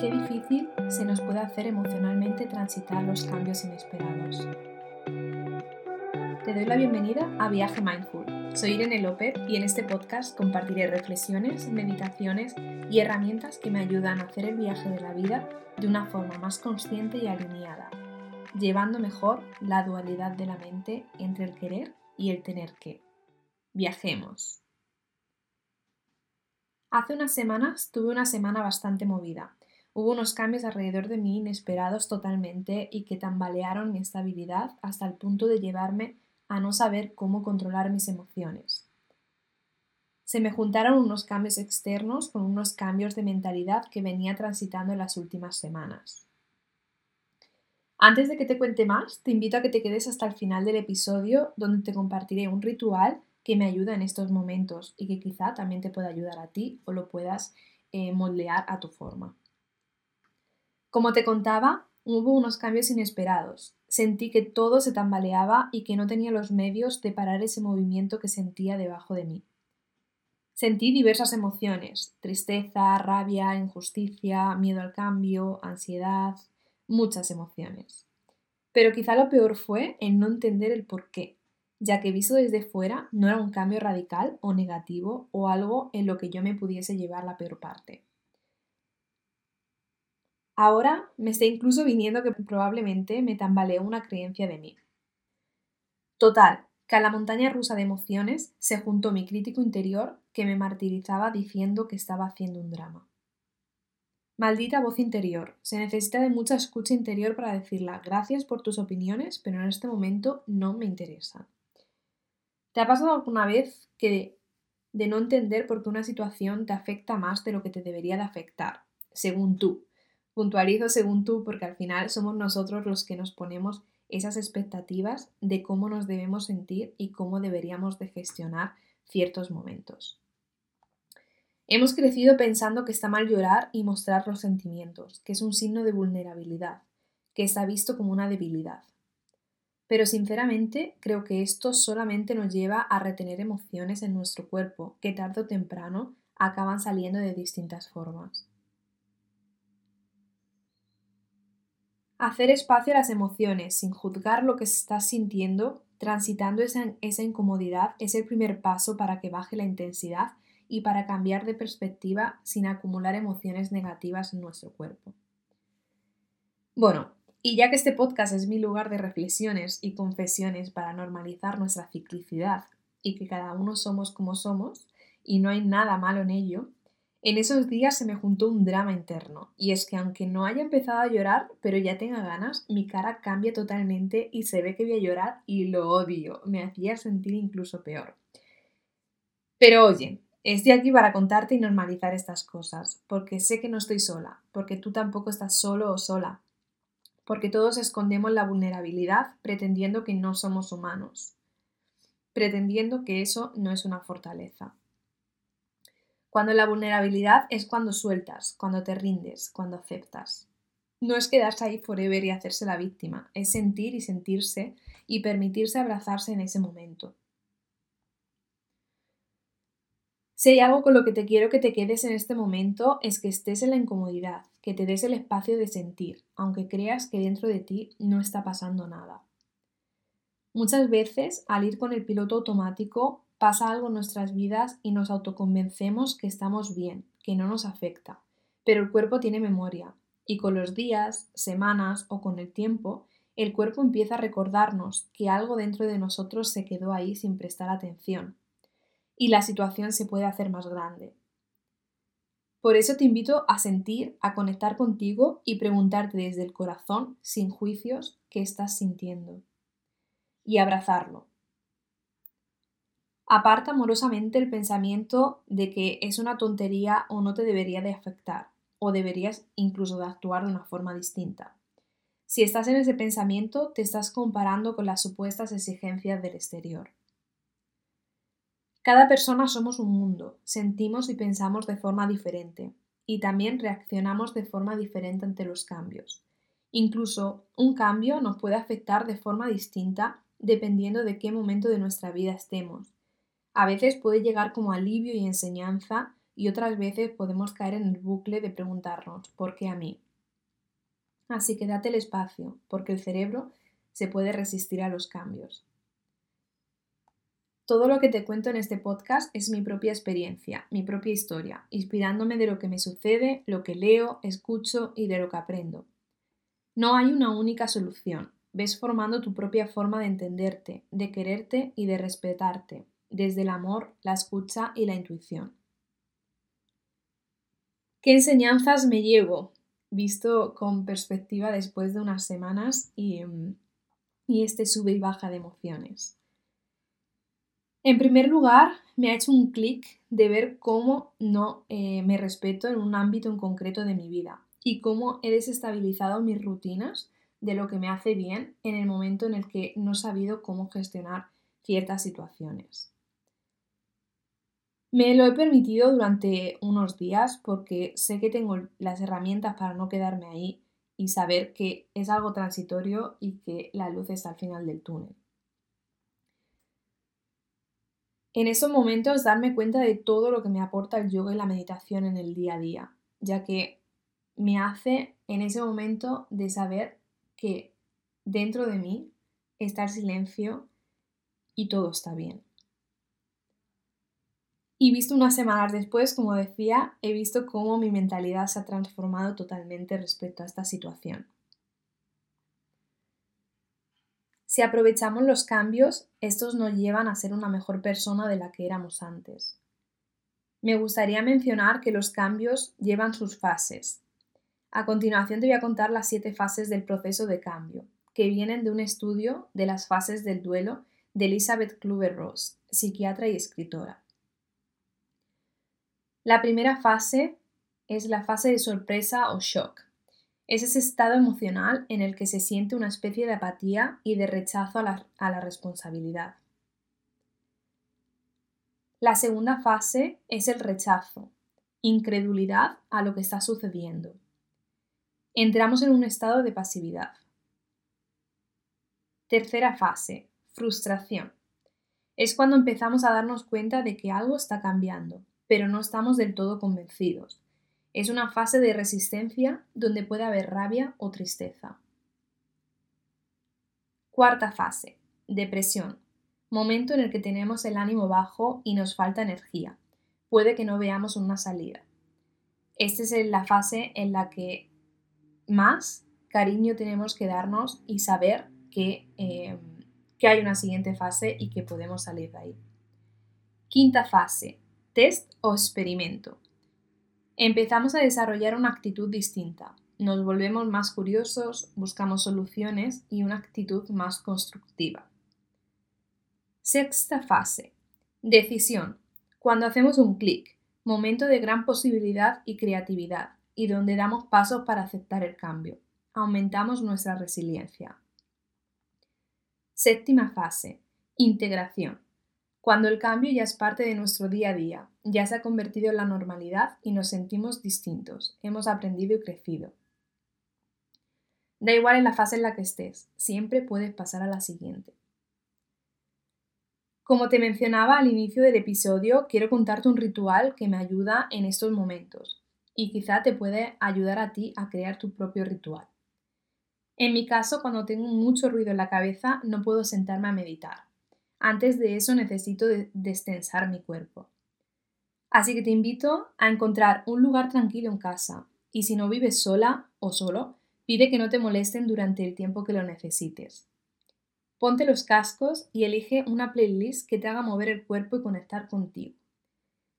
qué difícil se nos puede hacer emocionalmente transitar los cambios inesperados. Te doy la bienvenida a Viaje Mindful. Soy Irene López y en este podcast compartiré reflexiones, meditaciones y herramientas que me ayudan a hacer el viaje de la vida de una forma más consciente y alineada, llevando mejor la dualidad de la mente entre el querer y el tener que. Viajemos. Hace unas semanas tuve una semana bastante movida. Hubo unos cambios alrededor de mí inesperados totalmente y que tambalearon mi estabilidad hasta el punto de llevarme a no saber cómo controlar mis emociones. Se me juntaron unos cambios externos con unos cambios de mentalidad que venía transitando en las últimas semanas. Antes de que te cuente más, te invito a que te quedes hasta el final del episodio donde te compartiré un ritual que me ayuda en estos momentos y que quizá también te pueda ayudar a ti o lo puedas eh, moldear a tu forma. Como te contaba, hubo unos cambios inesperados. Sentí que todo se tambaleaba y que no tenía los medios de parar ese movimiento que sentía debajo de mí. Sentí diversas emociones, tristeza, rabia, injusticia, miedo al cambio, ansiedad, muchas emociones. Pero quizá lo peor fue en no entender el por qué ya que visto desde fuera no era un cambio radical o negativo o algo en lo que yo me pudiese llevar la peor parte. Ahora me está incluso viniendo que probablemente me tambaleó una creencia de mí. Total, que a la montaña rusa de emociones se juntó mi crítico interior que me martirizaba diciendo que estaba haciendo un drama. Maldita voz interior. Se necesita de mucha escucha interior para decirla gracias por tus opiniones, pero en este momento no me interesan. ¿Te ha pasado alguna vez que de, no entender por qué una situación te afecta más de lo que te debería de afectar, según tú? Puntualizo según tú porque al final somos nosotros los que nos ponemos esas expectativas de cómo nos debemos sentir y cómo deberíamos de gestionar ciertos momentos. Hemos crecido pensando que está mal llorar y mostrar los sentimientos, que es un signo de vulnerabilidad, que está visto como una debilidad. Pero sinceramente creo que esto solamente nos lleva a retener emociones en nuestro cuerpo que tarde o temprano acaban saliendo de distintas formas. Hacer espacio a las emociones sin juzgar lo que estás sintiendo, transitando esa, esa incomodidad, es el primer paso para que baje la intensidad y para cambiar de perspectiva sin acumular emociones negativas en nuestro cuerpo. Bueno, y ya que este podcast es mi lugar de reflexiones y confesiones para normalizar nuestra ciclicidad y que cada uno somos como somos y no hay nada malo en ello, en esos días se me juntó un drama interno, y es que aunque no haya empezado a llorar, pero ya tenga ganas, mi cara cambia totalmente y se ve que voy a llorar y lo odio, me hacía sentir incluso peor. Pero oye, estoy aquí para contarte y normalizar estas cosas, porque sé que no estoy sola, porque tú tampoco estás solo o sola, porque todos escondemos la vulnerabilidad pretendiendo que no somos humanos, pretendiendo que eso no es una fortaleza. Cuando la vulnerabilidad es cuando sueltas, cuando te rindes, cuando aceptas. No es quedarse ahí forever y hacerse la víctima, es sentir y sentirse y permitirse abrazarse en ese momento. Si hay algo con lo que te quiero que te quedes en este momento es que estés en la incomodidad, que te des el espacio de sentir, aunque creas que dentro de ti no está pasando nada. Muchas veces, al ir con el piloto automático, pasa algo en nuestras vidas y nos autoconvencemos que estamos bien, que no nos afecta, pero el cuerpo tiene memoria, y con los días, semanas o con el tiempo, el cuerpo empieza a recordarnos que algo dentro de nosotros se quedó ahí sin prestar atención y la situación se puede hacer más grande. Por eso te invito a sentir, a conectar contigo y preguntarte desde el corazón, sin juicios, qué estás sintiendo. Y abrazarlo. Aparta amorosamente el pensamiento de que es una tontería o no te debería de afectar, o deberías incluso de actuar de una forma distinta. Si estás en ese pensamiento, te estás comparando con las supuestas exigencias del exterior. Cada persona somos un mundo, sentimos y pensamos de forma diferente, y también reaccionamos de forma diferente ante los cambios. Incluso un cambio nos puede afectar de forma distinta dependiendo de qué momento de nuestra vida estemos. A veces puede llegar como alivio y enseñanza y otras veces podemos caer en el bucle de preguntarnos ¿por qué a mí? Así que date el espacio, porque el cerebro se puede resistir a los cambios. Todo lo que te cuento en este podcast es mi propia experiencia, mi propia historia, inspirándome de lo que me sucede, lo que leo, escucho y de lo que aprendo. No hay una única solución, ves formando tu propia forma de entenderte, de quererte y de respetarte, desde el amor, la escucha y la intuición. ¿Qué enseñanzas me llevo? Visto con perspectiva después de unas semanas y, mm, este sube y baja de emociones. En primer lugar, me ha hecho un clic de ver cómo no eh, me respeto en un ámbito en concreto de mi vida y cómo he desestabilizado mis rutinas de lo que me hace bien en el momento en el que no he sabido cómo gestionar ciertas situaciones. Me lo he permitido durante unos días porque sé que tengo las herramientas para no quedarme ahí y saber que es algo transitorio y que la luz está al final del túnel. En esos momentos darme cuenta de todo lo que me aporta el yoga y la meditación en el día a día, ya que me hace en ese momento de saber que dentro de mí está el silencio y todo está bien. Y visto unas semanas después, como decía, he visto cómo mi mentalidad se ha transformado totalmente respecto a esta situación. Si aprovechamos los cambios, estos nos llevan a ser una mejor persona de la que éramos antes. Me gustaría mencionar que los cambios llevan sus fases. A continuación te voy a contar las siete fases del proceso de cambio, que vienen de un estudio de las fases del duelo de Elizabeth Kluber-Ross, psiquiatra y escritora. La primera fase es la fase de sorpresa o shock, es ese estado emocional en el que se siente una especie de apatía y de rechazo a la, responsabilidad. La segunda fase es el rechazo, incredulidad a lo que está sucediendo. Entramos en un estado de pasividad. Tercera fase, frustración. Es cuando empezamos a darnos cuenta de que algo está cambiando, pero no estamos del todo convencidos es una fase de resistencia donde puede haber rabia o tristeza. Cuarta fase, depresión. Momento en el que tenemos el ánimo bajo y nos falta energía. Puede que no veamos una salida. Esta es la fase en la que más cariño tenemos que darnos y saber que, eh, que hay una siguiente fase y que podemos salir de ahí. Quinta fase, test o experimento. Empezamos a desarrollar una actitud distinta. Nos volvemos más curiosos, buscamos soluciones y una actitud más constructiva. Sexta fase. Decisión. Cuando hacemos un clic, momento de gran posibilidad y creatividad, y donde damos pasos para aceptar el cambio. Aumentamos nuestra resiliencia. Séptima fase. Integración cuando el cambio ya es parte de nuestro día a día, ya se ha convertido en la normalidad y nos sentimos distintos, hemos aprendido y crecido. Da igual en la fase en la que estés, siempre puedes pasar a la siguiente. Como te mencionaba al inicio del episodio, quiero contarte un ritual que me ayuda en estos momentos y quizá te puede ayudar a ti a crear tu propio ritual. En mi caso, cuando tengo mucho ruido en la cabeza, no puedo sentarme a meditar antes de eso necesito destensar mi cuerpo. Así que te invito a encontrar un lugar tranquilo en casa y si no vives sola o solo, pide que no te molesten durante el tiempo que lo necesites. Ponte los cascos y elige una playlist que te haga mover el cuerpo y conectar contigo.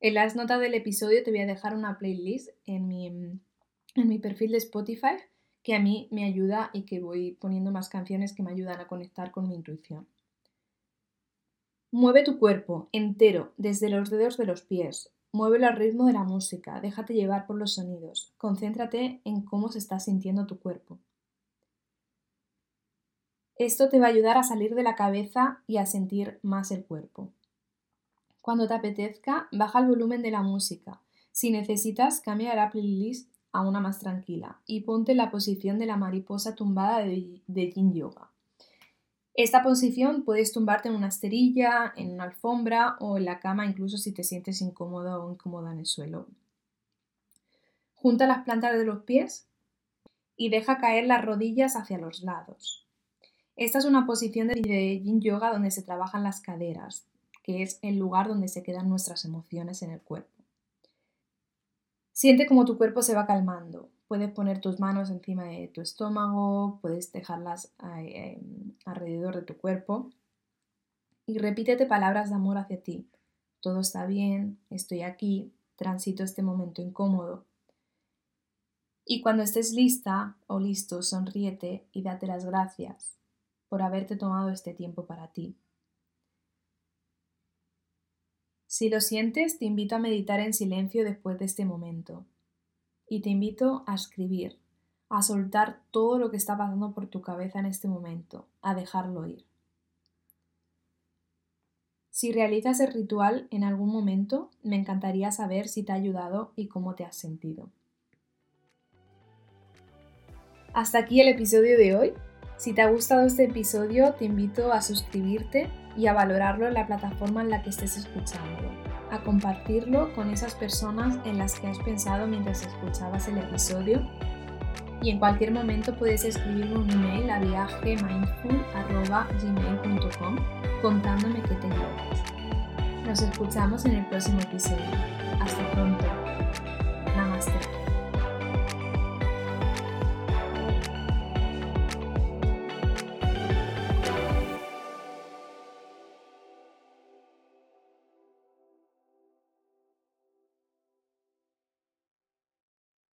En las notas del episodio te voy a dejar una playlist en mi, en mi perfil de Spotify que a mí me ayuda y que voy poniendo más canciones que me ayudan a conectar con mi intuición. Mueve tu cuerpo entero, desde los dedos de los pies. Muévelo al ritmo de la música, déjate llevar por los sonidos. Concéntrate en cómo se está sintiendo tu cuerpo. Esto te va a ayudar a salir de la cabeza y a sentir más el cuerpo. Cuando te apetezca, baja el volumen de la música. Si necesitas, cambia la playlist a una más tranquila y ponte en la posición de la mariposa tumbada de, de Yin Yoga. Esta posición puedes tumbarte en una esterilla, en una alfombra o en la cama, incluso si te sientes incómodo o incómoda en el suelo. Junta las plantas de los pies y deja caer las rodillas hacia los lados. Esta es una posición de yin yoga donde se trabajan las caderas, que es el lugar donde se quedan nuestras emociones en el cuerpo. Siente cómo tu cuerpo se va calmando. Puedes poner tus manos encima de tu estómago, puedes dejarlas eh, alrededor de tu cuerpo y repítete palabras de amor hacia ti. Todo está bien, estoy aquí, transito este momento incómodo. Y cuando estés lista o listo, sonríete y date las gracias por haberte tomado este tiempo para ti. Si lo sientes, te invito a meditar en silencio después de este momento. Y te invito a escribir, a soltar todo lo que está pasando por tu cabeza en este momento, a dejarlo ir. Si realizas el ritual en algún momento, me encantaría saber si te ha ayudado y cómo te has sentido. Hasta aquí el episodio de hoy. Si te ha gustado este episodio, te invito a suscribirte y a valorarlo en la plataforma en la que estés escuchando, a compartirlo con esas personas en las que has pensado mientras escuchabas el episodio y en cualquier momento puedes escribirme un email a viagemindful.gmail.com contándome qué te llevas. Nos escuchamos en el próximo episodio. Hasta pronto.